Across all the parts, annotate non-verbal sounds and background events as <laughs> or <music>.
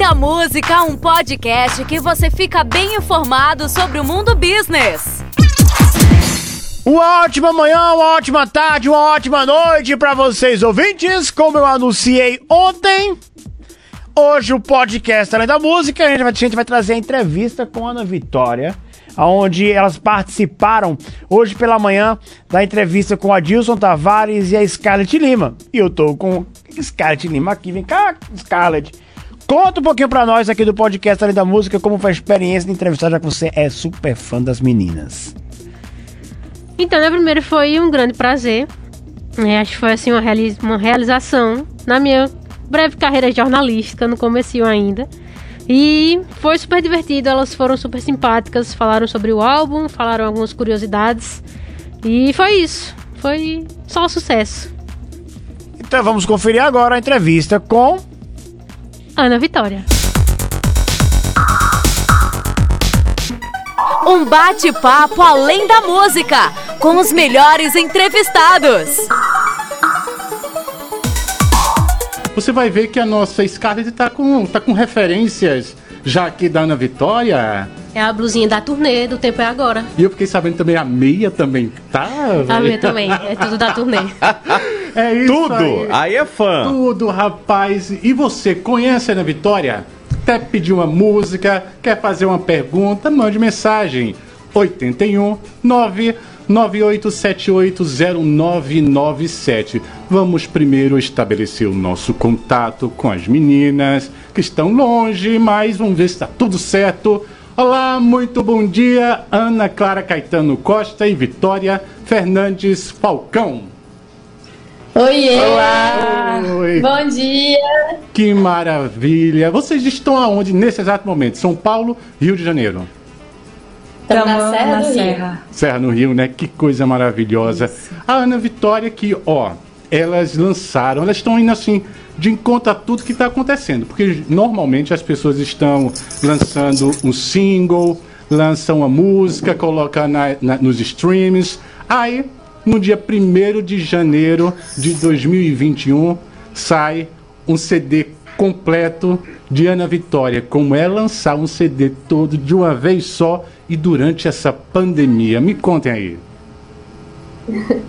da Música, um podcast que você fica bem informado sobre o mundo business. Uma ótima manhã, uma ótima tarde, uma ótima noite para vocês ouvintes. Como eu anunciei ontem, hoje o podcast Além da Música, a gente vai, a gente vai trazer a entrevista com a Ana Vitória, onde elas participaram hoje pela manhã da entrevista com a Dilson Tavares e a Scarlett Lima. E eu tô com Scarlett Lima aqui, vem cá, Scarlett. Conta um pouquinho pra nós aqui do podcast Além da Música, como foi a experiência de entrevistar, já que você é super fã das meninas. Então, né, primeiro foi um grande prazer. É, acho que foi assim uma, reali uma realização na minha breve carreira jornalística, no começo ainda. E foi super divertido, elas foram super simpáticas, falaram sobre o álbum, falaram algumas curiosidades. E foi isso. Foi só um sucesso. Então vamos conferir agora a entrevista com Ana Vitória. Um bate-papo além da música, com os melhores entrevistados. Você vai ver que a nossa Scarlett tá com, tá com referências já aqui da Ana Vitória. É a blusinha da turnê, do Tempo é Agora. E eu fiquei sabendo também, a meia também tá. A meia também, é tudo da turnê. <laughs> é isso Tudo, aí. aí é fã. Tudo, rapaz. E você, conhece a Ana Vitória? Quer pedir uma música? Quer fazer uma pergunta? Mande mensagem. 81 9 98780997. Vamos primeiro estabelecer o nosso contato com as meninas que estão longe, mas vamos ver se está tudo certo. Olá, muito bom dia, Ana Clara Caetano Costa e Vitória Fernandes Falcão. Oiê! Olá! Oi. Bom dia! Que maravilha! Vocês estão aonde nesse exato momento? São Paulo, Rio de Janeiro. Estamos na Serra na do Rio. Serra. Serra no Rio, né? Que coisa maravilhosa. A Ana Vitória que, ó, elas lançaram, elas estão indo assim de encontro a tudo que está acontecendo, porque normalmente as pessoas estão lançando um single, lançam uma música, colocam na- na- nos streams, aí no dia 1 de janeiro de 2021 sai um CD completo de Ana Vitória, como é lançar um CD todo de uma vez só e durante essa pandemia. Me contem aí. <laughs>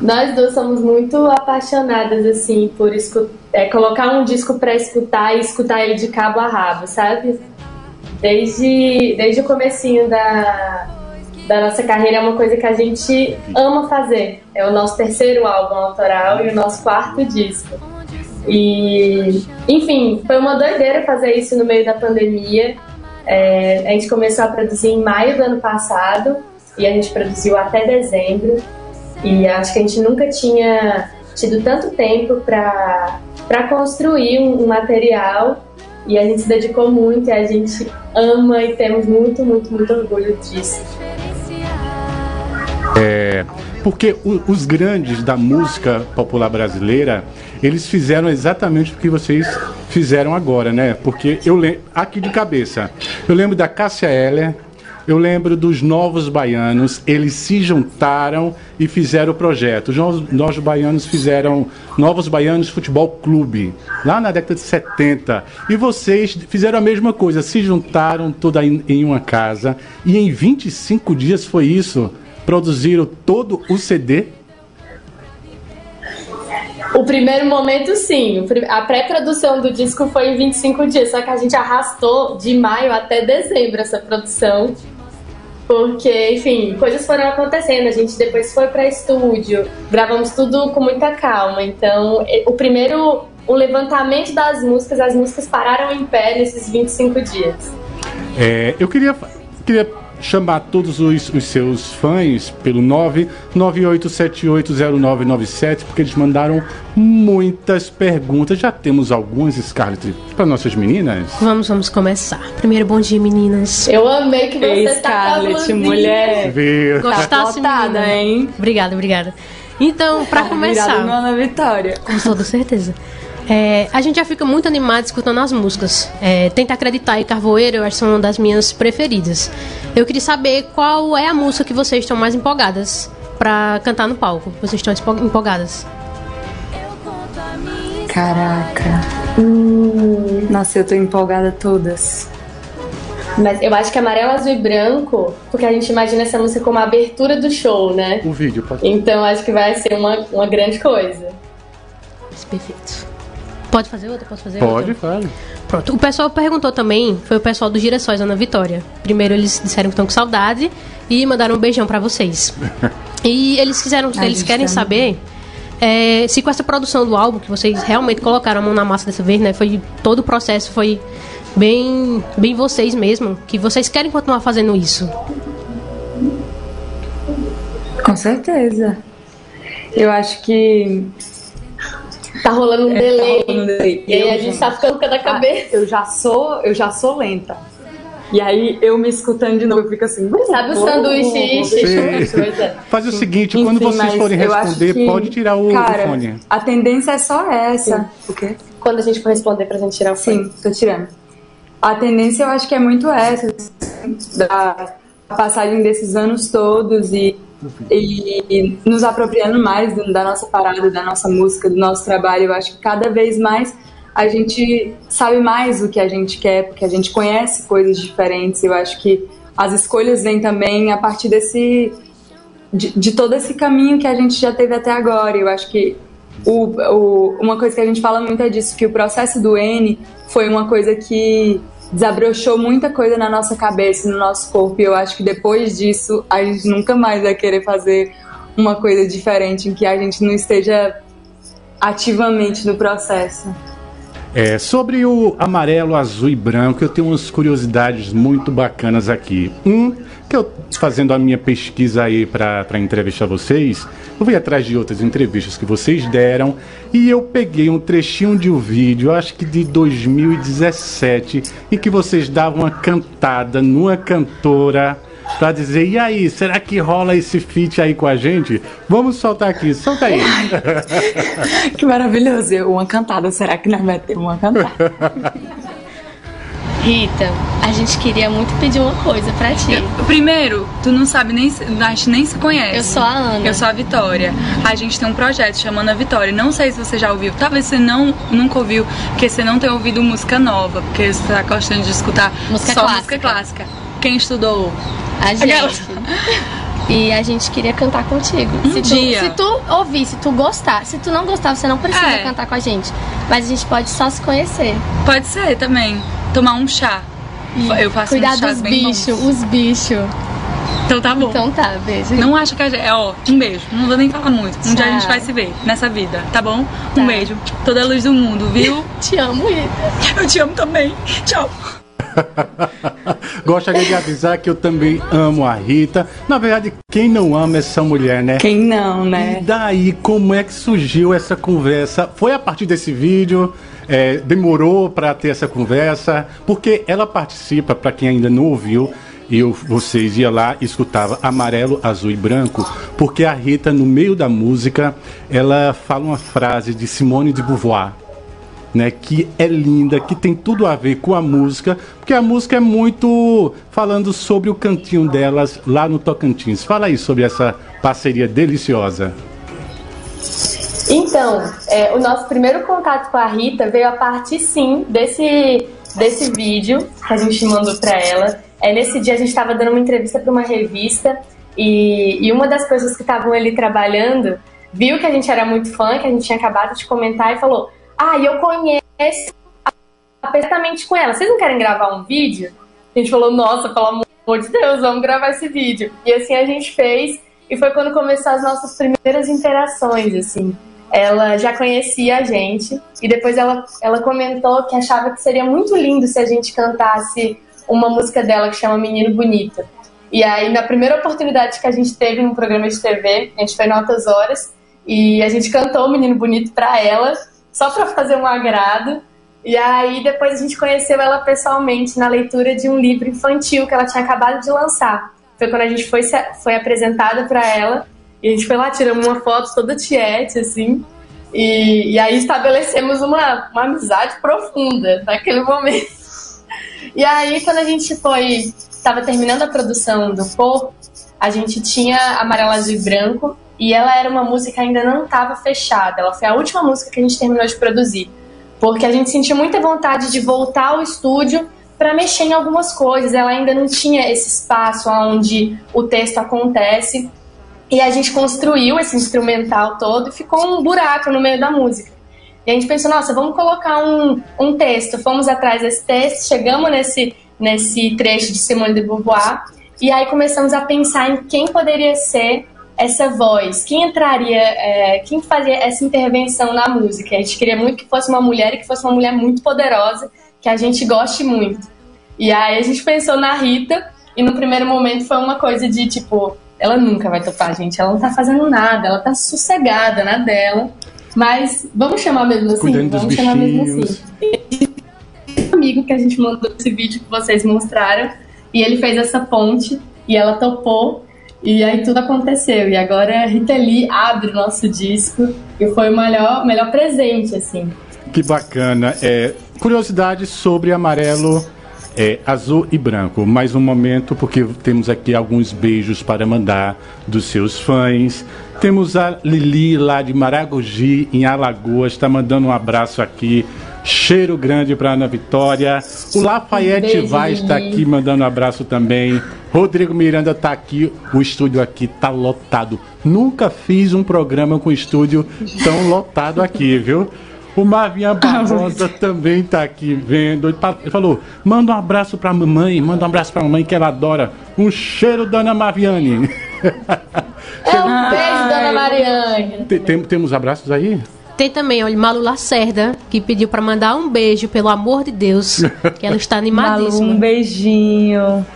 Nós duas somos muito apaixonadas, assim, por é, colocar um disco pra escutar e escutar ele de cabo a rabo, sabe? Desde, desde o comecinho da, da nossa carreira é uma coisa que a gente ama fazer. É o nosso terceiro álbum autoral e o nosso quarto disco. E, enfim, foi uma doideira fazer isso no meio da pandemia. É, a gente começou a produzir em maio do ano passado e a gente produziu até dezembro. E acho que a gente nunca tinha tido tanto tempo para construir um, um material e a gente se dedicou muito e a gente ama e temos muito, muito, muito orgulho disso. Porque o- os grandes da música popular brasileira, eles fizeram exatamente o que vocês fizeram agora, né? Porque eu lembro, aqui de cabeça, eu lembro da Cássia Eller, eu lembro dos Novos Baianos, eles se juntaram e fizeram o projeto. Os Novos, Novos Baianos fizeram Novos Baianos Futebol Clube, lá na década de 70. E vocês fizeram a mesma coisa, se juntaram toda em, em uma casa e em 25 dias foi isso. Produziram todo o CD O primeiro momento, sim. A pré-produção do disco foi em 25 dias, só que a gente arrastou de maio até dezembro essa produção. Porque, enfim, coisas foram acontecendo. A gente depois foi para estúdio, gravamos tudo com muita calma. Então, o primeiro, o levantamento das músicas, as músicas pararam em pé nesses 25 dias. É, eu queria, queria chamar todos os, os seus fãs pelo 998780997, porque eles mandaram muitas perguntas. Já temos algumas, Scarlett, para nossas meninas. Vamos, vamos começar. Primeiro, bom dia, meninas. Eu amei que você Ei, tá Scarlett, blusinha. mulher. Ver. Gostasse, Lotada, menina? hein? Obrigada, obrigada. Então, pra Virada começar, no Ana Vitória. com toda certeza. É, a gente já fica muito animado escutando as músicas. É, Tenta Acreditar e Carvoeiro, eu acho que são uma das minhas preferidas. Eu queria saber qual é a música que vocês estão mais empolgadas pra cantar no palco. Vocês estão empolgadas? Caraca. Hum, Nossa, eu tô empolgada todas. mas eu acho que amarelo, azul e branco, porque a gente imagina essa música como a abertura do show, né? O vídeo, pode Então acho que vai ser uma, uma grande coisa. Perfeito. Pode fazer outra? Posso fazer Pode, outra? fale. Pronto. O pessoal perguntou também, foi o pessoal do Girassóis, Ana Vitória. Primeiro eles disseram que estão com saudade e mandaram um beijão pra vocês. <laughs> E eles quiseram, A eles querem também. saber é, se com essa produção do álbum, que vocês realmente colocaram a mão na massa dessa vez, né? Foi todo o processo foi bem, bem vocês mesmo, que vocês querem continuar fazendo isso. Com certeza. Eu acho que. Tá rolando um delay. rolando um delay. E aí Eu, a gente gente, tá ficando com a da cabeça. Eu já sou, eu já sou lenta. E aí eu me escutando de novo, eu fico assim. Sabe o sanduíche? Sim. É. Faz o seguinte, Enfim, quando vocês forem responder, que, pode tirar o, o cara, fone. A tendência é só essa. O quê? Quando a gente for responder pra gente tirar o fone. Sim, tô tirando. A tendência eu acho que é muito essa, da passagem desses anos todos e, e nos apropriando mais da nossa parada, da nossa música, do nosso trabalho. Eu acho que cada vez mais a gente sabe mais o que a gente quer, porque a gente conhece coisas diferentes. Eu acho que as escolhas vêm também a partir desse de, de todo esse caminho que a gente já teve até agora. Eu acho que o, o- uma coisa que a gente fala muito é disso, que o processo do N foi uma coisa que desabrochou muita coisa na nossa cabeça, no nosso corpo. E eu acho que depois disso a gente nunca mais vai querer fazer uma coisa diferente em que a gente não esteja ativamente no processo. É, sobre o amarelo, azul e branco, eu tenho umas curiosidades muito bacanas aqui. Um, que eu fazendo a minha pesquisa aí para entrevistar vocês, eu fui atrás de outras entrevistas que vocês deram e eu peguei um trechinho de um vídeo, acho que de 2017, em que vocês davam uma cantada numa cantora pra dizer, e aí, será que rola esse feat aí com a gente? Vamos soltar aqui, solta aí. <laughs> Que maravilhoso! Uma cantada, será que nós vai ter uma cantada? <laughs> Rita, a gente queria muito pedir uma coisa pra ti. Primeiro, tu não sabe nem, se- a gente nem se conhece. Eu sou a Ana. Eu sou a Vitória. A gente tem um projeto chamando a Vitória. Não sei se você já ouviu. Talvez você não, nunca ouviu, porque você não tem ouvido música nova, porque você tá gostando de escutar Música só clássica. música clássica. Quem estudou? A gente. <laughs> E a gente queria cantar contigo. Um se tu, dia. Se tu ouvir, se tu gostar. Se tu não gostar, você não precisa É. cantar com a gente. Mas a gente pode só se conhecer. Pode ser também. Tomar um chá. Eu faço Cuidar uns chás dos bichos, os bichos. Então tá bom. Então tá, beijo. Não acha que a gente. É, ó, um beijo. Não vou nem falar muito. Um dia a gente Tchau. vai se ver nessa vida, tá bom? Tá. Um beijo. Toda a luz do mundo, viu? <laughs> Te amo, Rita. Eu te amo também. Tchau. <laughs> Gostaria de avisar que eu também amo a Rita. Na verdade, quem não ama essa mulher, né? Quem não, E né? daí, como é que surgiu essa conversa? Foi a partir desse vídeo? É, demorou para ter essa conversa? Porque ela participa, para quem ainda não ouviu, eu, vocês iam lá e escutava amarelo, azul e branco, porque a Rita, no meio da música, ela fala uma frase de Simone de Beauvoir. Né, que é linda, que tem tudo a ver com a música, porque a música é muito falando sobre o cantinho delas lá no Tocantins. Fala aí sobre essa parceria deliciosa. Então, é, o nosso primeiro contato com a Rita veio a partir, sim, desse, desse vídeo que a gente mandou pra ela. É, nesse dia a gente estava dando uma entrevista para uma revista e, e uma das pessoas que estavam ali trabalhando viu que a gente era muito fã, que a gente tinha acabado de comentar e falou: Ah, eu conheço apertamente com ela. Vocês não querem gravar um vídeo? A gente falou: Nossa, pelo amor de Deus, vamos gravar esse vídeo. E assim a gente fez e foi quando começou as nossas primeiras interações, assim ela já conhecia a gente e depois ela, ela comentou que achava que seria muito lindo se a gente cantasse uma música dela que chama Menino Bonito. E aí, na primeira oportunidade que a gente teve num programa de TV, a gente foi no Altas Horas e a gente cantou Menino Bonito pra ela, só pra fazer um agrado. E aí, depois a gente conheceu ela pessoalmente na leitura de um livro infantil que ela tinha acabado de lançar. Foi quando a gente foi, foi apresentada pra ela e a gente foi lá, tiramos uma foto toda tiete, assim. E, e aí estabelecemos uma, uma amizade profunda naquele momento. E aí, quando a gente foi, estava terminando a produção do Pô, a gente tinha Amarelo, Azul e Branco, e ela era uma música que ainda não estava fechada. Ela foi a última música que a gente terminou de produzir. porque a gente sentiu muita vontade de voltar ao estúdio para mexer em algumas coisas. Ela ainda não tinha esse espaço onde o texto acontece. E a gente construiu esse instrumental todo e ficou um buraco no meio da música. E a gente pensou, nossa, vamos colocar um, um texto. Fomos atrás desse texto, chegamos nesse, nesse trecho de Simone de Beauvoir, e aí começamos a pensar em quem poderia ser essa voz, quem entraria, é, quem fazia essa intervenção na música. A gente queria muito que fosse uma mulher e que fosse uma mulher muito poderosa, que a gente goste muito. E aí a gente pensou na Rita, e no primeiro momento foi uma coisa de tipo, ela nunca vai topar, gente, ela não tá fazendo nada, ela tá sossegada na dela. Mas vamos chamar mesmo assim? Cuidando vamos chamar mesmo bichinhos. assim. Um amigo que a gente mandou esse vídeo que vocês mostraram, e ele fez essa ponte, e ela topou, e aí tudo aconteceu. E agora a Rita Lee abre o nosso disco, e foi o melhor, melhor presente, assim. Que bacana. É, curiosidade sobre amarelo, é, azul e branco. Mais um momento, porque temos aqui alguns beijos para mandar dos seus fãs. Temos a Lili lá de Maragogi, em Alagoas, está mandando um abraço aqui. Cheiro grande para Ana Vitória. O Lafayette vai Lili. estar aqui mandando um abraço também. Rodrigo Miranda está aqui. O estúdio aqui está lotado. Nunca fiz um programa com estúdio tão lotado aqui, viu? O Marvinha <laughs> Barbosa também tá aqui vendo. Ele falou: manda um abraço pra mamãe, manda um abraço pra mamãe que ela adora. Um cheiro, dona Marviane. <laughs> É um beijo, dona Mariane. Tem- tem- temos abraços aí? Tem também, olha, Malu Lacerda, que pediu pra mandar um beijo, pelo amor de Deus, <laughs> que ela está Malu, animadíssima. um beijinho.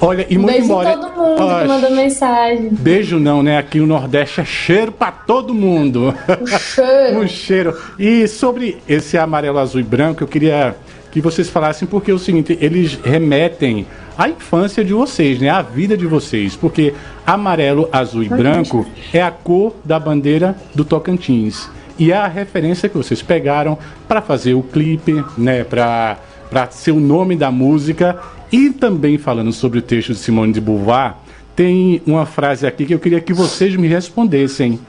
Olha, e Um muito beijo embora. em todo mundo Ah, que mandou mensagem. Beijo não, né? Aqui no Nordeste é cheiro pra todo mundo. Cheiro. <laughs> um cheiro. E sobre esse amarelo, azul e branco, eu queria que vocês falassem, porque é o seguinte, eles remetem à infância de vocês, né? À vida de vocês. Porque amarelo, azul e branco é a cor da bandeira do Tocantins. E é a referência que vocês pegaram para fazer o clipe, né? Para para ser o nome da música. E também falando sobre o texto de Simone de Beauvoir, tem uma frase aqui que eu queria que vocês me respondessem.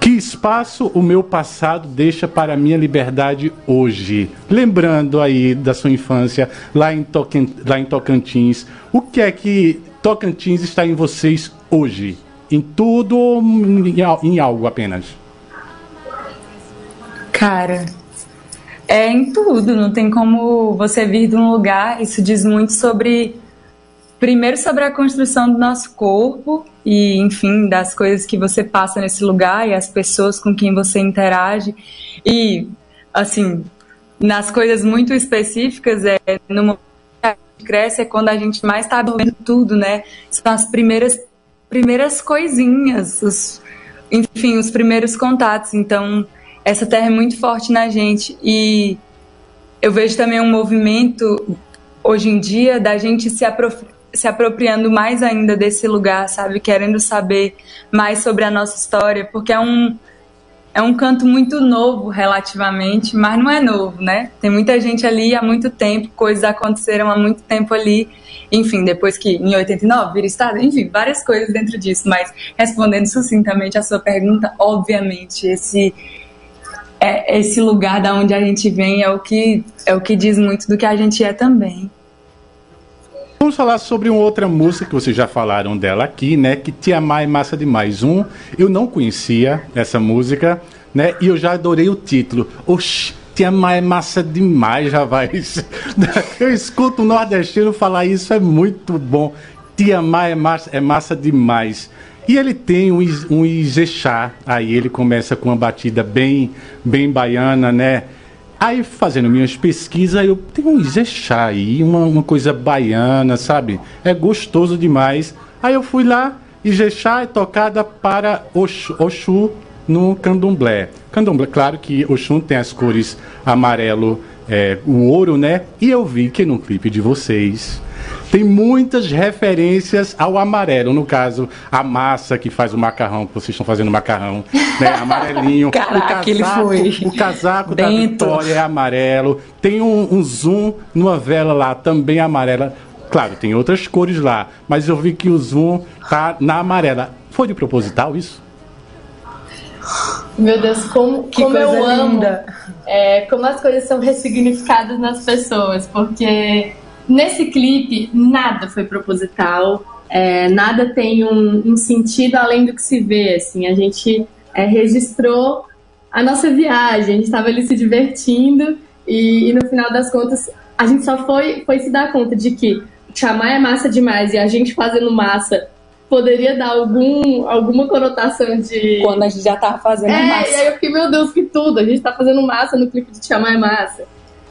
Que espaço o meu passado deixa para a minha liberdade hoje? Lembrando aí da sua infância lá em, Tocantins, o que é que Tocantins está em vocês hoje? Em tudo ou em algo apenas? Cara, é em tudo, não tem como você vir de um lugar, isso diz muito sobre primeiro sobre a construção do nosso corpo e, enfim, das coisas que você passa nesse lugar e as pessoas com quem você interage. E, assim, nas coisas muito específicas, é no momento que a gente cresce é quando a gente mais está vendo tudo, né? São as primeiras, primeiras coisinhas, os, enfim, os primeiros contatos. Então, essa terra é muito forte na gente e eu vejo também um movimento hoje em dia da gente se, se apropriando mais ainda desse lugar, sabe? Querendo saber mais sobre a nossa história, porque é um, é um canto muito novo relativamente, mas não é novo, né? Tem muita gente ali há muito tempo, coisas aconteceram há muito tempo ali. Enfim, depois que em 89 vira estado, enfim, várias coisas dentro disso, mas respondendo sucintamente a sua pergunta, obviamente, esse é, esse lugar da onde a gente vem é o que é o que diz muito do que a gente é também. Vamos falar sobre uma outra música que vocês já falaram dela aqui, né? Que Te Amar é Massa Demais. Um, eu não conhecia essa música, né? E eu já adorei o título. Oxi, Te Amar é Massa Demais, rapaz. <laughs> Eu escuto um nordestino falar isso, é muito bom. Te Amar é massa, é massa demais. E ele tem um, um Ijexá, aí ele começa com uma batida bem, bem baiana, né? Aí, fazendo minhas pesquisas, eu tenho um Ijexá aí, uma, uma coisa baiana, sabe? É gostoso demais. Aí eu fui lá, Ijexá é tocada para Oxu, Oxu no candomblé. Candomblé, claro que Oxum tem as cores amarelo, é, o ouro, né? E eu vi que no clipe de vocês tem muitas referências ao amarelo. No caso, a massa que faz o macarrão, que vocês estão fazendo macarrão, né? <laughs> Amarelinho. Caraca, ele foi. O casaco da Bento. Vitória é amarelo. Tem um, um zoom numa vela lá, também amarela. Claro, tem outras cores lá, mas eu vi que o zoom tá na amarela. Foi de proposital isso? Meu Deus, como, Que como eu coisa amo linda. é, como as coisas são ressignificadas nas pessoas, porque nesse clipe nada foi proposital, é, nada tem um, um sentido além do que se vê, assim, a gente é, registrou a nossa viagem, a gente estava ali se divertindo e, e no final das contas a gente só foi, foi se dar conta de que chamar é massa demais e a gente fazendo massa poderia dar algum, alguma conotação de Quando a gente já tava fazendo é, massa. e aí eu fiquei, meu Deus, que tudo, a gente tá fazendo massa no clipe de Te Amar é Massa.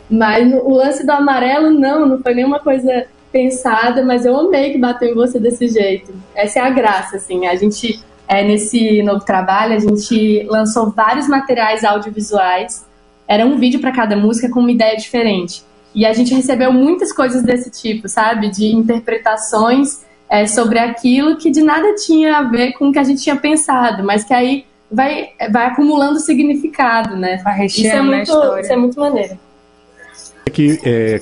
Mas o lance do amarelo, não, não foi nenhuma coisa pensada, mas eu amei que bateu em você desse jeito. Essa é a graça, assim, a gente, é, nesse novo trabalho, a gente lançou vários materiais audiovisuais, era um vídeo para cada música com uma ideia diferente. E a gente recebeu muitas coisas desse tipo, sabe? De interpretações é, sobre aquilo que de nada tinha a ver com o que a gente tinha pensado, mas que aí vai, vai acumulando significado, né? Vai Isso é, recheando a muito, história. isso é muito maneiro. Que é,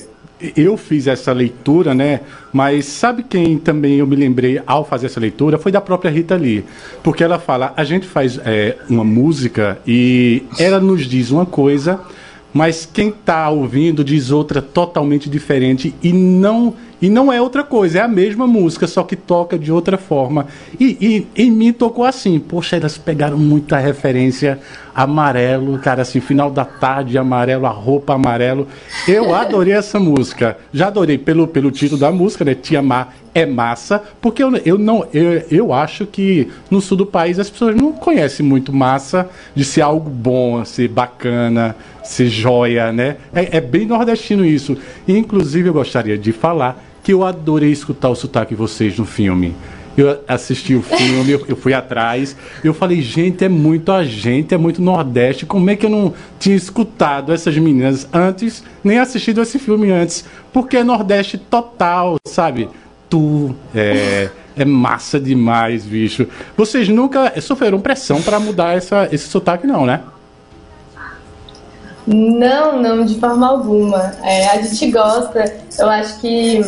eu fiz essa leitura, né? Mas sabe quem também eu me lembrei ao fazer essa leitura foi da própria Rita Lee, porque ela fala: a gente faz é, uma música e ela nos diz uma coisa, mas quem está ouvindo diz outra totalmente diferente e não e não é outra coisa, é a mesma música, só que toca de outra forma. E, e em mim tocou assim, poxa, elas pegaram muita referência amarelo, cara, assim, final da tarde, amarelo, a roupa amarelo. Eu <laughs> adorei essa música. Já adorei pelo, pelo título da música, né? Te amar é massa, porque eu, eu não eu, eu acho que no sul do país as pessoas não conhecem muito massa de ser algo bom, ser bacana, ser joia, né? É, é bem nordestino isso. E, inclusive eu gostaria de falar que eu adorei escutar o sotaque de vocês no filme. Eu assisti o filme, eu, eu fui atrás, eu falei, gente, é muito a gente, é muito Nordeste. Como é que eu não tinha escutado essas meninas antes, nem assistido esse filme antes? Porque é Nordeste total, sabe? Tu é, é massa demais, bicho. Vocês nunca sofreram pressão para mudar essa, esse sotaque, não, né? Não, não, de forma alguma. É, a gente gosta, eu acho que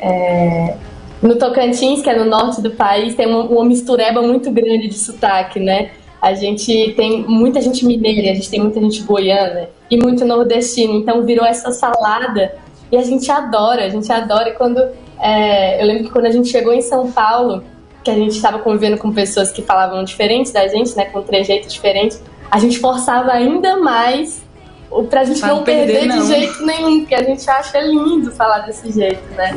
é, no Tocantins, que é no norte do país, tem uma, uma mistureba muito grande de sotaque, né? A gente tem muita gente mineira, a gente tem muita gente goiana e muito nordestino, então virou essa salada e a gente adora, a gente adora. E quando é, eu lembro que quando a gente chegou em São Paulo, que a gente estava convivendo com pessoas que falavam diferente da gente, né, com trejeito diferente, a gente forçava ainda mais pra gente Pra não não perder, perder de não. jeito nenhum, porque a gente acha lindo falar desse jeito, né?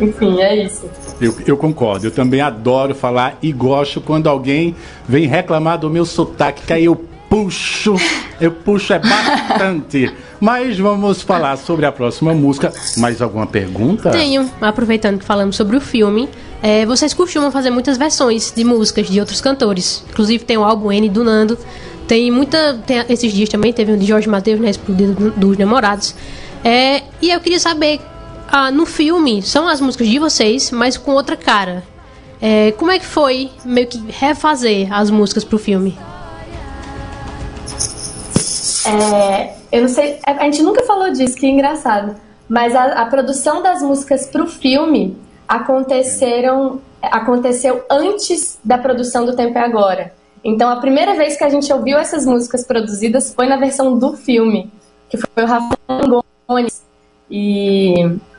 Enfim, é isso. Eu, eu concordo, eu também adoro falar e gosto quando alguém vem reclamar do meu sotaque, que aí eu puxo, eu puxo é bastante. Mas vamos falar sobre a próxima música. Mais alguma pergunta? Tenho, aproveitando que falamos sobre o filme. é, vocês costumam fazer muitas versões de músicas de outros cantores. Inclusive tem o álbum N do Nando. Tem muita. tem- esses dias também teve um de Jorge Matheus, né? Explodido do- dos Namorados. É, e eu queria saber, ah, no filme, são as músicas de vocês, mas com outra cara. É, como é que foi meio que refazer as músicas pro filme? É, eu não sei, a a gente nunca falou disso, que engraçado. Mas a, a produção das músicas pro filme aconteceram, aconteceu antes da produção do Tempo é Agora. Então a primeira vez que a gente ouviu essas músicas produzidas foi na versão do filme, que foi o Rafa Gomes. E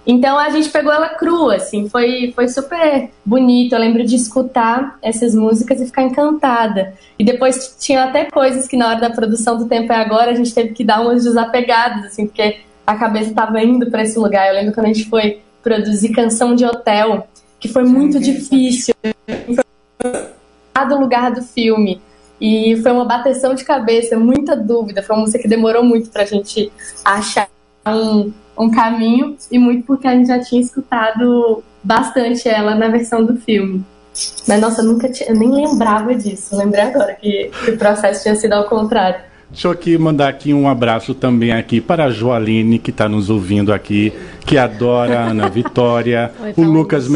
então a gente pegou ela crua, assim, foi, foi super bonito. Eu lembro de escutar essas músicas e ficar encantada. E depois tinha até coisas que na hora da produção do Tempo é Agora a gente teve que dar umas desapegadas, assim, porque a cabeça estava indo para esse lugar. Eu lembro quando a gente foi produzir Canção de Hotel, que foi muito difícil. Foi do lugar do filme. E foi uma bateção de cabeça, muita dúvida. Foi uma música que demorou muito pra gente achar um, um caminho e muito porque a gente já tinha escutado bastante ela na versão do filme. Mas nossa, eu nunca tinha, eu nem lembrava disso. Eu lembrei agora que, que o processo tinha sido ao contrário. Deixa eu aqui mandar aqui um abraço também aqui para a Joaline, que está nos ouvindo aqui, que adora a Ana <laughs> Vitória, Oi, o Lucas isso.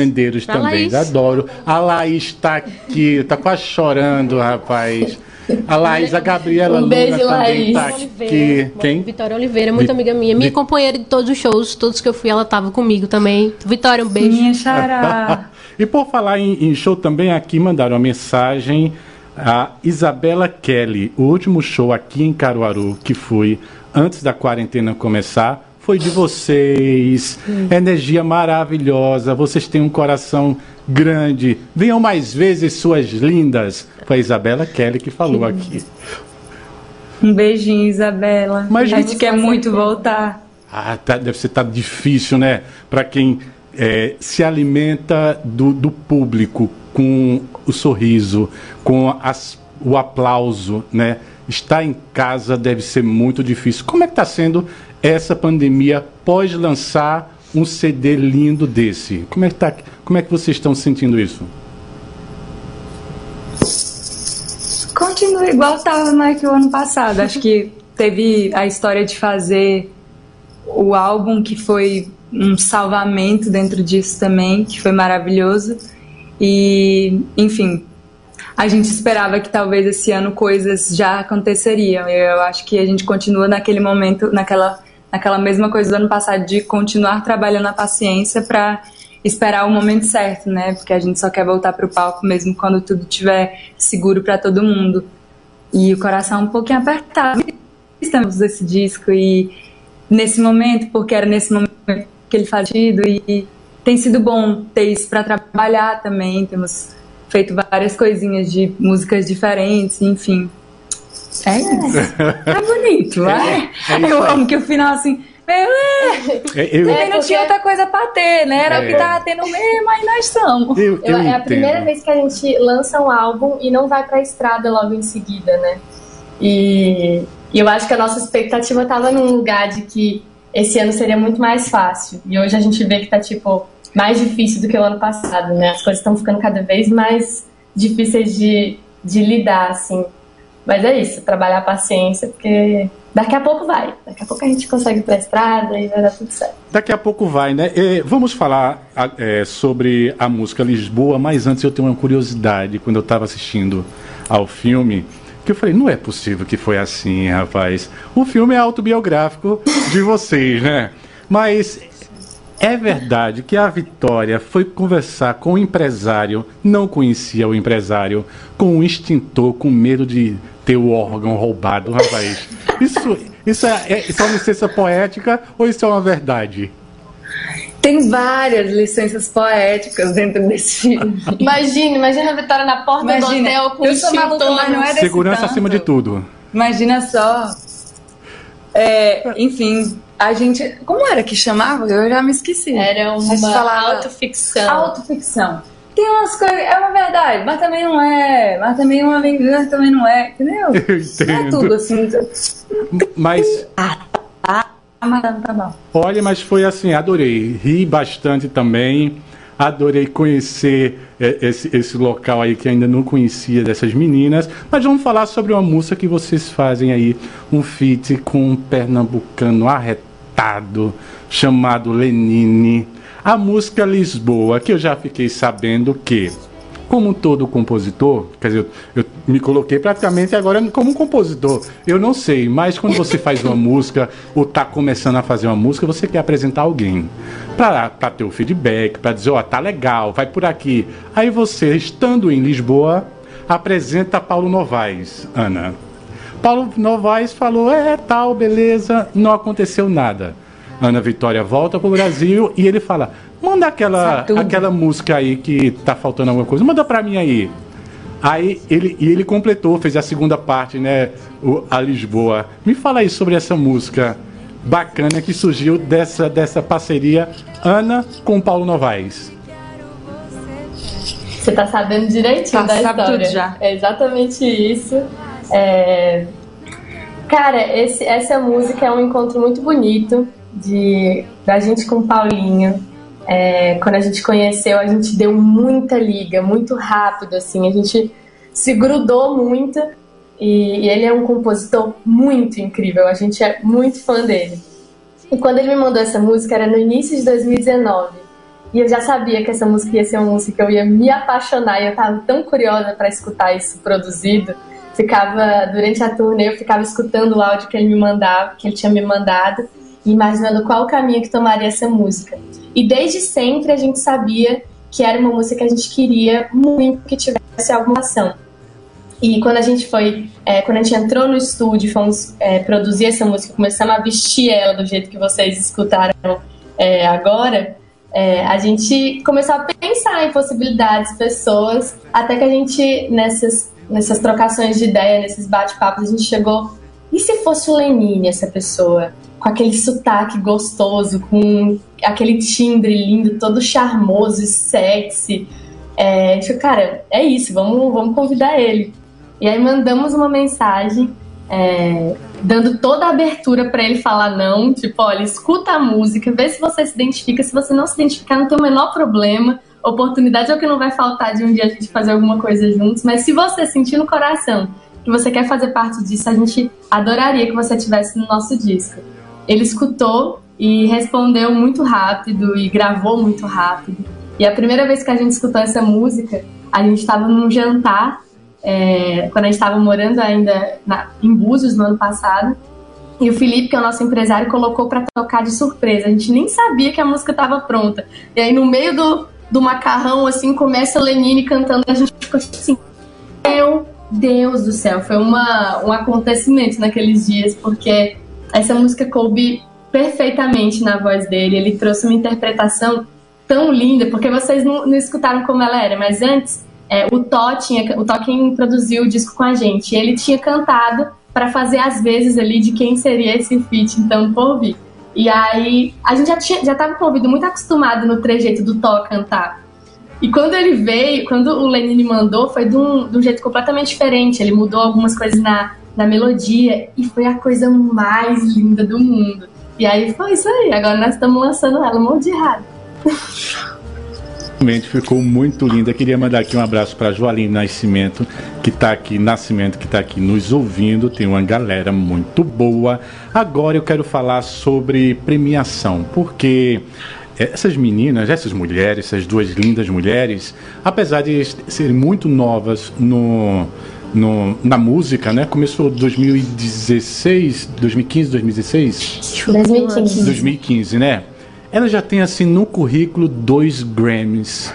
Fala também, isso. adoro. A Laís está aqui, está quase chorando, rapaz. A Laís, a Gabriela Um Luna beijo, também Laís. está aqui. Quem? Vitória Oliveira, muito Vi- amiga minha. Minha Vi- companheira de todos os shows, todos que eu fui, ela tava comigo também. Vitória, um beijo. Minha xará. <laughs> E por falar em, em show também, aqui mandaram uma mensagem. A Isabela Kelly, o último show aqui em Caruaru que fui antes da quarentena começar foi de vocês. Energia maravilhosa. Vocês têm um coração grande. Venham mais vezes, suas lindas. Foi a Isabela Kelly que falou aqui. Um beijinho, Isabela. Mas a gente quer muito voltar. Ah, tá, deve ser tá difícil, né? Para quem é, se alimenta do, do público com o sorriso, com as, o aplauso, né? Estar em casa deve ser muito difícil. Como é que está sendo essa pandemia pós lançar um CD lindo desse? Como é que, tá, como é que vocês estão sentindo isso? Continua igual estava mais que o ano passado. Acho que teve a história de fazer o álbum que foi um salvamento dentro disso também, que foi maravilhoso. E, enfim, a gente esperava que talvez esse ano coisas já aconteceriam. Eu acho que a gente continua naquele momento, naquela, naquela mesma coisa do ano passado, de continuar trabalhando a paciência para esperar o momento certo, né? Porque a gente só quer voltar para o palco mesmo quando tudo estiver seguro para todo mundo. E o coração um pouquinho apertado. Estamos esse disco e nesse momento, porque era nesse momento que ele faz e tem sido bom ter isso para trabalhar também. Temos feito várias coisinhas de músicas diferentes, enfim. É isso. É bonito, é, é Eu amo que o final assim. Meu, é, eu, é, não tinha outra coisa pra ter, né? Era É. o que tava tendo mesmo, aí nós estamos. eu, eu Eu- é a primeira vez que a gente lança um álbum e não vai pra estrada logo em seguida, né? E, e eu acho que a nossa expectativa tava num lugar de que esse ano seria muito mais fácil. E hoje a gente vê que tá, tipo, mais difícil do que o ano passado, né? As coisas estão ficando cada vez mais difíceis de, de lidar, assim. Mas é isso, trabalhar a paciência, porque daqui a pouco vai. Daqui a pouco a gente consegue ir pra estrada e vai dar tudo certo. Daqui a pouco vai, né? É, vamos falar é, sobre a música Lisboa, mas antes eu tenho uma curiosidade. Quando eu estava assistindo ao filme, que eu falei, não é possível que foi assim, rapaz. O filme é autobiográfico de vocês, né? Mas é verdade que a Vitória foi conversar com o empresário, não conhecia o empresário, com um extintor, com medo de ter o órgão roubado, rapaz. Isso, isso, é, é, isso é uma licença poética ou isso é uma verdade? Tem várias licenças poéticas dentro desse filme. Imagina, imagina a Vitória na porta do Imagina, hotel com eu o sou maluca, mas não desse Segurança tanto. acima de tudo. Imagina só. É, enfim, a gente. Como era que chamava? Eu já me esqueci. Era A gente uma falava- autoficção. Autoficção. Tem umas coisas. É uma verdade, mas também não é. Mas também uma vingança também não é. Entendeu? Eu Não é entendo. tudo assim. Mas, Ah, tá bom. olha, mas foi assim, adorei. Ri bastante também. Adorei conhecer é, esse, esse local aí que ainda não conhecia dessas meninas. Mas vamos falar sobre uma música que vocês fazem aí, um feat com um pernambucano arretado chamado Lenine. A música Lisboa, que eu já fiquei sabendo que, como todo compositor, quer dizer, eu me coloquei praticamente agora como um compositor. Eu não sei, mas quando você faz uma <laughs> música ou está começando a fazer uma música, você quer apresentar alguém para ter o feedback, para dizer, ó, tá legal, vai por aqui. Aí você, estando em Lisboa, apresenta Paulo Novaes, Ana. Paulo Novaes falou, é, tal, beleza, não aconteceu nada. Ana Vitória volta pro Brasil e ele fala, manda aquela, aquela música aí que tá faltando alguma coisa, manda pra mim aí. Aí ele, e ele completou, fez a segunda parte, né, o, a Lisboa. Me fala aí sobre essa música bacana que surgiu dessa, dessa parceria Ana com Paulo Novaes. Você tá sabendo direitinho Tá, da sabe história. tudo já. É exatamente isso. É, Cara, esse- essa música é um encontro muito bonito de da gente com Paulinho. É, quando a gente conheceu, a gente deu muita liga, muito rápido, assim. A gente se grudou muito e, e ele é um compositor muito incrível. A gente é muito fã dele. E quando ele me mandou essa música, era no início de 2019. E eu já sabia que essa música ia ser uma música que eu ia me apaixonar. E eu tava tão curiosa para escutar isso produzido. Ficava, durante a turnê, eu ficava escutando o áudio que ele me mandava, que ele tinha me mandado, imaginando qual o caminho que tomaria essa música. E desde sempre a gente sabia que era uma música que a gente queria muito que tivesse alguma ação. E quando a gente foi, é, quando a gente entrou no estúdio, fomos é, produzir essa música, começamos a vestir ela do jeito que vocês escutaram é, agora, é, a gente começou a pensar em possibilidades, pessoas, até que a gente, nessas, nessas trocações de ideia, nesses bate-papos, a gente chegou. E se fosse o Lenine, essa pessoa? Com aquele sotaque gostoso, com aquele timbre lindo, todo charmoso e sexy. É, falou, cara, é isso, vamos, vamos convidar ele. E aí mandamos uma mensagem é, dando toda a abertura para ele falar não, tipo, olha, escuta a música, vê se você se identifica, se você não se identificar, não tem o menor problema. Oportunidade é o que não vai faltar de um dia a gente fazer alguma coisa juntos, mas se você sentir no coração que você quer fazer parte disso, a gente adoraria que você estivesse no nosso disco. Ele escutou e respondeu muito rápido e gravou muito rápido. E a primeira vez que a gente escutou essa música, a gente estava num jantar é, quando a gente estava morando ainda na, em Búzios no ano passado. E o Felipe, que é o nosso empresário, colocou para tocar de surpresa. A gente nem sabia que a música estava pronta. E aí, no meio do, do macarrão, assim, começa a Lenine cantando. A gente ficou assim: Meu Deus do céu! Foi uma, um acontecimento naqueles dias, porque essa música coube perfeitamente na voz dele. Ele trouxe uma interpretação tão linda, porque vocês não, não escutaram como ela era, mas antes é, o Tó tinha, o Tó quem produziu o disco com a gente, ele tinha cantado para fazer as vezes ali de quem seria esse feat, então por. E aí a gente já tinha, já estava com o ouvido muito acostumado no trejeito do Tó cantar. E quando ele veio, quando o Lenine mandou, foi de um, de um jeito completamente diferente. Ele mudou algumas coisas na, na melodia e foi a coisa mais linda do mundo. E aí foi isso aí. Agora nós estamos lançando ela, um monte de errado. Ficou muito linda. Queria mandar aqui um abraço para Joaline Nascimento, que está aqui, Nascimento, que está aqui nos ouvindo. Tem uma galera muito boa. Agora eu quero falar sobre premiação, porque essas meninas, essas mulheres, essas duas lindas mulheres, apesar de serem muito novas no, no, na música, né? Começou 2016, 2015, 2016? 2015. 2015, né? ela já tem assim no currículo dois Grammys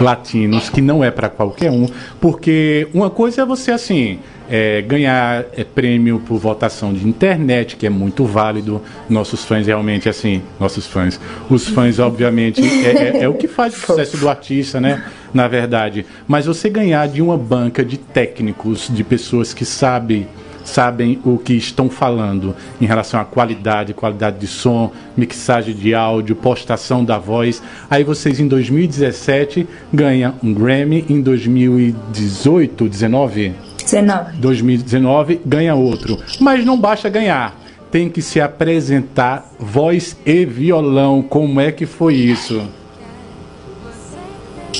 latinos, que não é para qualquer um, porque uma coisa é você assim. É, ganhar é, prêmio por votação de internet, que é muito válido. Nossos fãs realmente, assim, nossos fãs, os fãs, obviamente, é, é, é o que faz o sucesso do artista, né? Na verdade. Mas você ganhar de uma banca de técnicos, de pessoas que sabem sabem o que estão falando em relação à qualidade, qualidade de som, mixagem de áudio, postação da voz. Aí vocês em 2017 ganham um Grammy, em 2018, 19? 19. 2019 ganha outro. Mas não basta ganhar. Tem que se apresentar voz e violão. Como é que foi isso?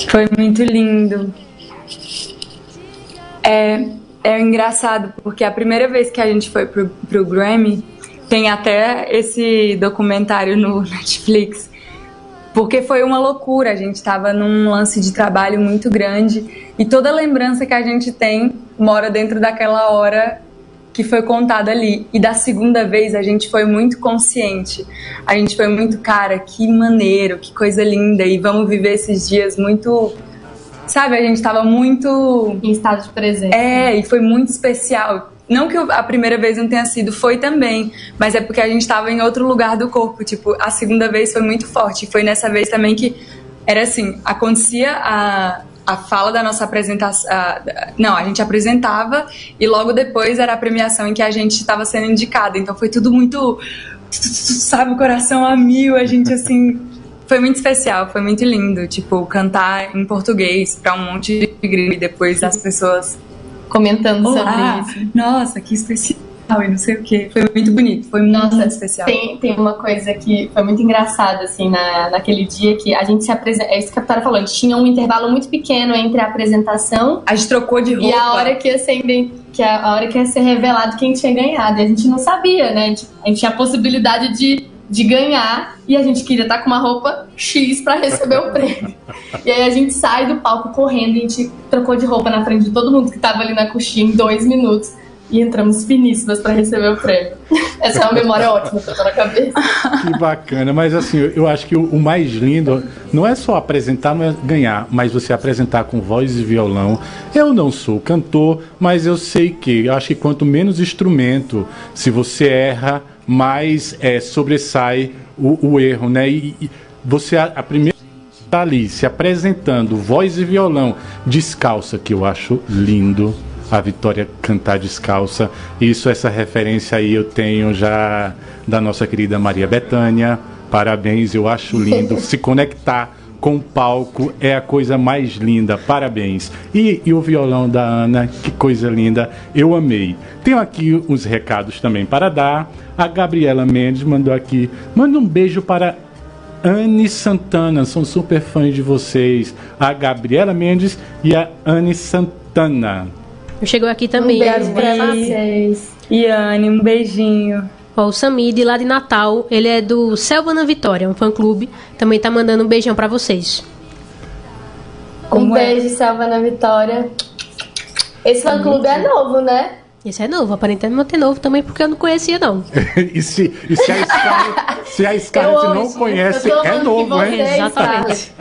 Foi muito lindo. É, é engraçado, porque a primeira vez que a gente foi pro, pro Grammy, tem até esse documentário no <laughs> Netflix, porque foi uma loucura. A gente estava num lance de trabalho muito grande e toda lembrança que a gente tem mora dentro daquela hora que foi contada ali. E da segunda vez a gente foi muito consciente. A gente foi muito, cara, que maneiro, que coisa linda. E vamos viver esses dias muito Sabe, a gente tava muito. Em estado de presença. É, e foi muito especial. Não que a primeira vez não tenha sido, foi também, mas é porque a gente tava em outro lugar do corpo. Tipo, a segunda vez foi muito forte. Foi nessa vez também que era assim: acontecia a, a fala da nossa apresentação. não, a gente apresentava e logo depois era a premiação em que a gente estava sendo indicada. Então foi tudo muito. Sabe, o coração a mil, a gente assim foi muito especial, foi muito lindo, tipo, cantar em português para um monte de gringo e depois as pessoas comentando Olá, sobre isso. Nossa, que especial e não sei o que. Foi muito bonito, foi muito Nossa, especial. Tem, tem uma coisa que foi muito engraçada, assim, na, naquele dia que a gente se apresenta. É isso que a Vitória falou, a gente tinha um intervalo muito pequeno entre a apresentação. A gente trocou de roupa. E a hora que ia ser, que a, a hora que ia ser revelado quem tinha ganhado. E a gente não sabia, né? A gente, a gente tinha a possibilidade de de ganhar e a gente queria estar com uma roupa X para receber o prêmio. E aí a gente sai do palco correndo, a gente trocou de roupa na frente de todo mundo que tava ali na coxinha em dois minutos. e entramos finíssimas para receber o prêmio. Essa é uma memória ótima que eu tô na cabeça. Que bacana, mas assim, eu- acho que o mais lindo não é só apresentar, não é ganhar, mas você apresentar com voz e violão. Eu não sou cantor, mas eu sei que, eu acho que quanto menos instrumento, se você erra, mais é, sobressai o, o erro, né? E, e você, a, a primeira tá ali se apresentando, voz e violão, descalça, que eu acho lindo. A Vitória cantar descalça. Isso, essa referência aí eu tenho já da nossa querida Maria Bethânia. Parabéns, eu acho lindo. <laughs> se conectar com o palco é a coisa mais linda. Parabéns. E, e o violão da Ana, que coisa linda. Eu amei. Tenho aqui os recados também para dar. A Gabriela Mendes mandou aqui. Manda um beijo para Anne Santana, são super fãs de vocês. A Gabriela Mendes e a Anne Santana. Chegou aqui Um também. beijo pra de- vocês. Iane, um beijinho. Ó, o Samid, lá de Natal, ele é do Selva na Vitória, um fã-clube. Também tá mandando um beijão pra vocês. Um Como é? beijo, Selva na Vitória. Esse fã clube é novo, né? Esse é novo, aparentemente é novo também, porque eu não conhecia, não. <laughs> e se, e se a Scarlett, se a Scarlett não conhece, é novo, hein? Exatamente.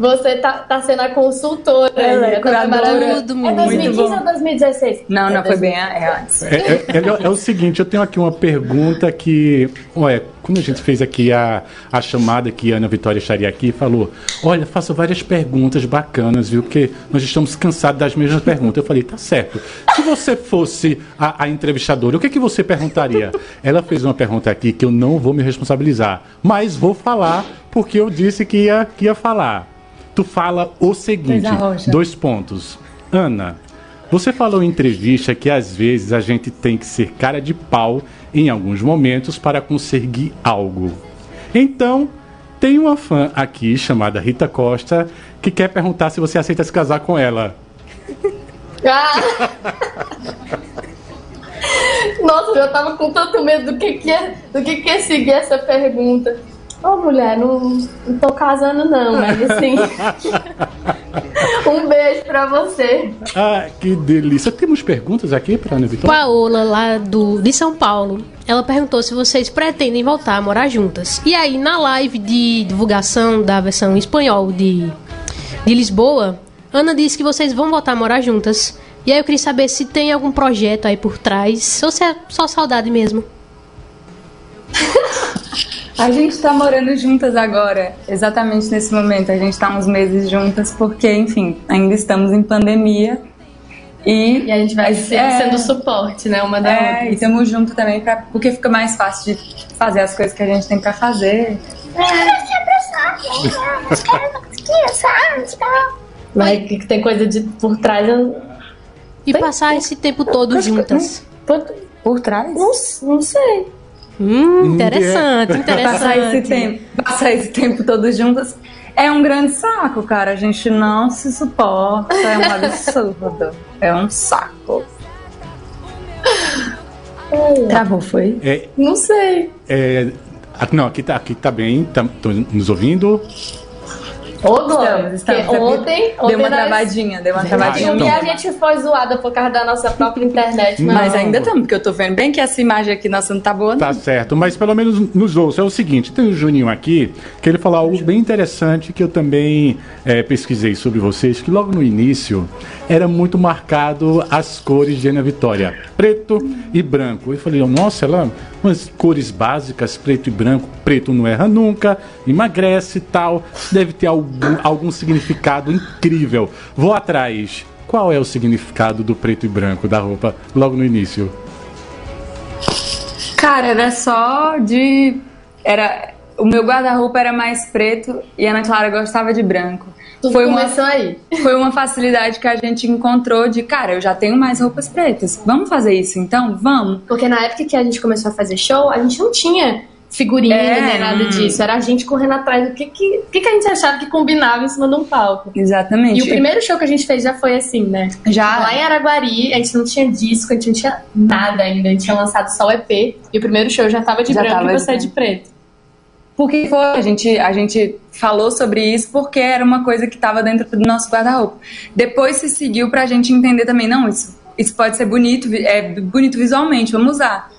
Você tá, tá sendo a consultora. Ela é tá curadora. maravilhosa. Tudo, É menino. 2015 Muito bom. ou 2016? Não, não, É foi bem é antes. É, é- é- é o seguinte, eu tenho aqui uma pergunta que, olha, quando a gente fez aqui a, a chamada que a Ana Vitória estaria aqui, falou, olha, faço várias perguntas bacanas, viu? Porque nós estamos cansados das mesmas perguntas. Eu falei, tá certo. Se você fosse a, a entrevistadora, o que, é que você perguntaria? Ela fez uma pergunta aqui que eu não vou me responsabilizar, mas vou falar porque eu disse que ia, que ia falar. Fala o seguinte, dois pontos. Ana, você falou em entrevista que às vezes a gente tem que ser cara de pau em alguns momentos para conseguir algo. Então, tem uma fã aqui chamada Rita Costa que quer perguntar se você aceita se casar com ela. Ah! <laughs> Nossa, eu tava com tanto medo do que que é, do que que é seguir essa pergunta. Ô mulher, não, não tô casando não, mas assim. <laughs> um beijo pra você. Ah, que delícia. Temos perguntas aqui para Ana Vitória? Paola, lá do, de São Paulo, ela perguntou se vocês pretendem voltar a morar juntas. E aí, na live de divulgação da versão em espanhol de, de Lisboa, Ana disse que vocês vão voltar a morar juntas. E aí eu queria saber se tem algum projeto aí por trás, ou se é só saudade mesmo. <laughs> A gente tá morando juntas agora, exatamente nesse momento. A gente tá uns meses juntas porque, enfim, ainda estamos em pandemia. E, E a gente vai ser, É. sendo suporte, né? Uma da é, outra. e estamos juntos também, pra, porque fica mais fácil de fazer as coisas que a gente tem pra fazer. Mas que que tem coisa de por trás. Eu, E passar esse tempo todo juntas. por, Por trás? não, não sei. Hum, interessante, interessante. Passar esse tempo, passar esse tempo todos juntas é um grande saco, cara. A gente não se suporta, é um absurdo. <laughs> É um saco. <laughs> Travou, foi? É, Não sei. é, não, aqui tá, aqui tá bem. Tá, tô nos ouvindo? Ô, Glória, Estamos, estamos. porque ontem, ontem Deu uma nós- travadinha, deu uma travadinha. então. E a gente foi zoada por causa da nossa própria internet. Mas Mas ainda estamos, porque eu tô vendo bem que essa imagem aqui nossa não tá boa, não. Tá certo, mas pelo menos nos ouça. É o seguinte, tem o Juninho aqui, que ele falou algo bem interessante que eu também eh, pesquisei sobre vocês, que logo no início era muito marcado as cores de Ana Vitória, preto e branco. Eu falei, nossa, ela, umas cores básicas, preto e branco, preto não erra nunca, emagrece e tal, deve ter algum, algum significado incrível. Vou atrás. Qual é o significado do preto e branco da roupa logo no início? Cara, era só de. Era. O meu guarda-roupa era mais preto e a Ana Clara gostava de branco. tudo Foi uma, começou aí. <laughs> foi uma facilidade que a gente encontrou de, cara, eu já tenho mais roupas pretas. Vamos fazer isso então? Vamos. Porque na época que a gente começou a fazer show, a gente não tinha figurino É, nem nada hum. disso. Era a gente correndo atrás do que, que, o que, que a gente achava que combinava em cima de um palco. Exatamente. E o primeiro show que a gente fez já foi assim, né? Já. Lá em Araguari, a gente não tinha disco, a gente não tinha nada ainda. A gente tinha lançado só o EP. E o primeiro show já tava de Já branco tava e de você de branco. preto. Porque foi, a gente, a gente falou sobre isso porque era uma coisa que estava dentro do nosso guarda-roupa. Depois se seguiu pra gente entender também, não, isso, isso pode ser bonito, é bonito visualmente, vamos usar.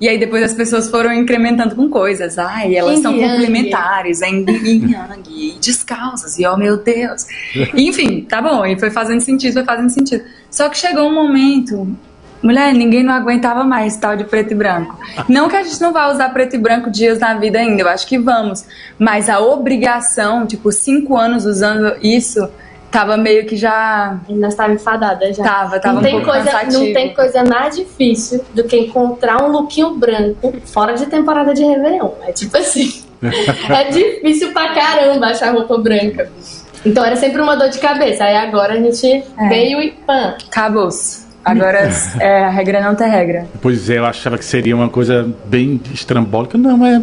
E aí depois as pessoas foram incrementando com coisas. Ai, elas Yin são yang. complementares, é yin yang, e descalças, e oh meu Deus. <laughs> Enfim, tá bom, e foi fazendo sentido, foi fazendo sentido. Só que chegou um momento, mulher, ninguém não aguentava mais tal de preto e branco. Não que a gente não vá usar preto e branco dias na vida ainda, eu acho que vamos. Mas a obrigação, tipo, cinco anos usando isso, tava meio que já. Nós tava enfadada já. Tava, tava não um tem pouco coisa, cansativo. Não tem coisa mais difícil do que encontrar um lookinho branco fora de temporada de Réveillon. É tipo assim. <laughs> é difícil pra caramba achar roupa branca. Então era sempre uma dor de cabeça. Aí agora a gente É. veio e pã. Acabou-se. Agora <laughs> é, a regra não tem regra. Pois é, eu achava que seria uma coisa bem estrambólica. Não, é.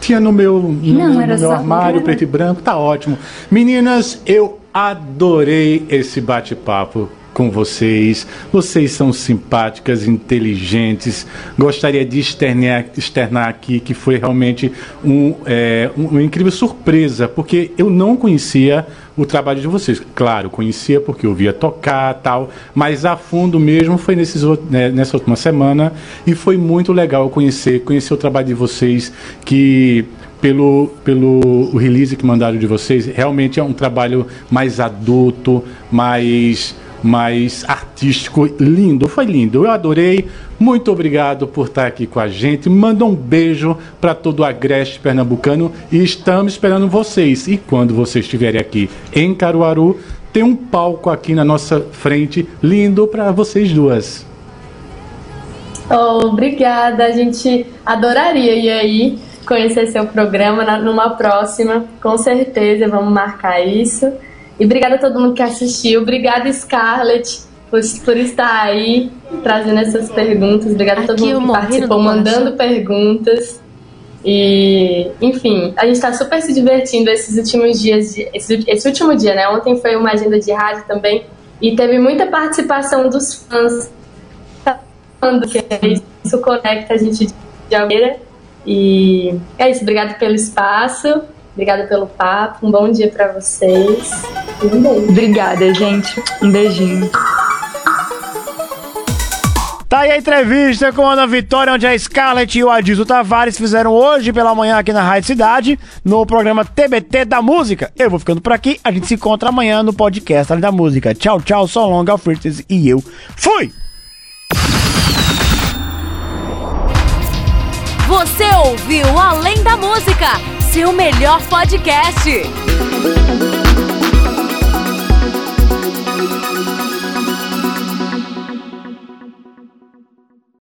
Tinha no meu, no, Não, no meu armário era- preto e branco, tá ótimo. Meninas, eu adorei esse bate-papo com vocês. Vocês são simpáticas, inteligentes. Gostaria de externar, externar aqui que foi realmente um, é, um- uma incrível surpresa, porque eu não conhecia o trabalho de vocês. Claro, conhecia porque eu via tocar tal, mas a fundo mesmo foi nesses, né, nessa última semana e foi muito legal conhecer, conhecer o trabalho de vocês que pelo, pelo release que mandaram de vocês, realmente é um trabalho mais adulto, mais, mais artístico, lindo, foi lindo, eu adorei. Muito obrigado por estar aqui com a gente. Manda um beijo para todo o Agreste Pernambucano e estamos esperando vocês. E quando vocês estiverem aqui em Caruaru, tem um palco aqui na nossa frente lindo para vocês duas. Oh, obrigada, a gente adoraria ir aí conhecer seu programa na- numa próxima, com certeza, vamos marcar isso. E obrigada a todo mundo que assistiu, obrigada Scarlett por, por estar aí trazendo essas perguntas, obrigada a todo mundo que participou, mandando perguntas. E, enfim, a gente está super se divertindo esses últimos dias, de- esse, esse último dia, né? Ontem foi uma agenda de rádio também, e teve muita participação dos fãs. Isso conecta a gente de alguma E é isso, obrigada pelo espaço, obrigada pelo papo, um bom dia pra vocês. E um beijo. Obrigada, gente. Um beijinho. Tá aí a entrevista com a Ana Vitória, onde a Scarlett e o Adilson Tavares fizeram hoje pela manhã aqui na Rádio Cidade, no programa TBT da Música. Eu vou ficando por aqui, a gente se encontra amanhã no podcast da Música. Tchau, tchau, so long, Alfrites e eu fui! Você ouviu Além da Música, seu melhor podcast.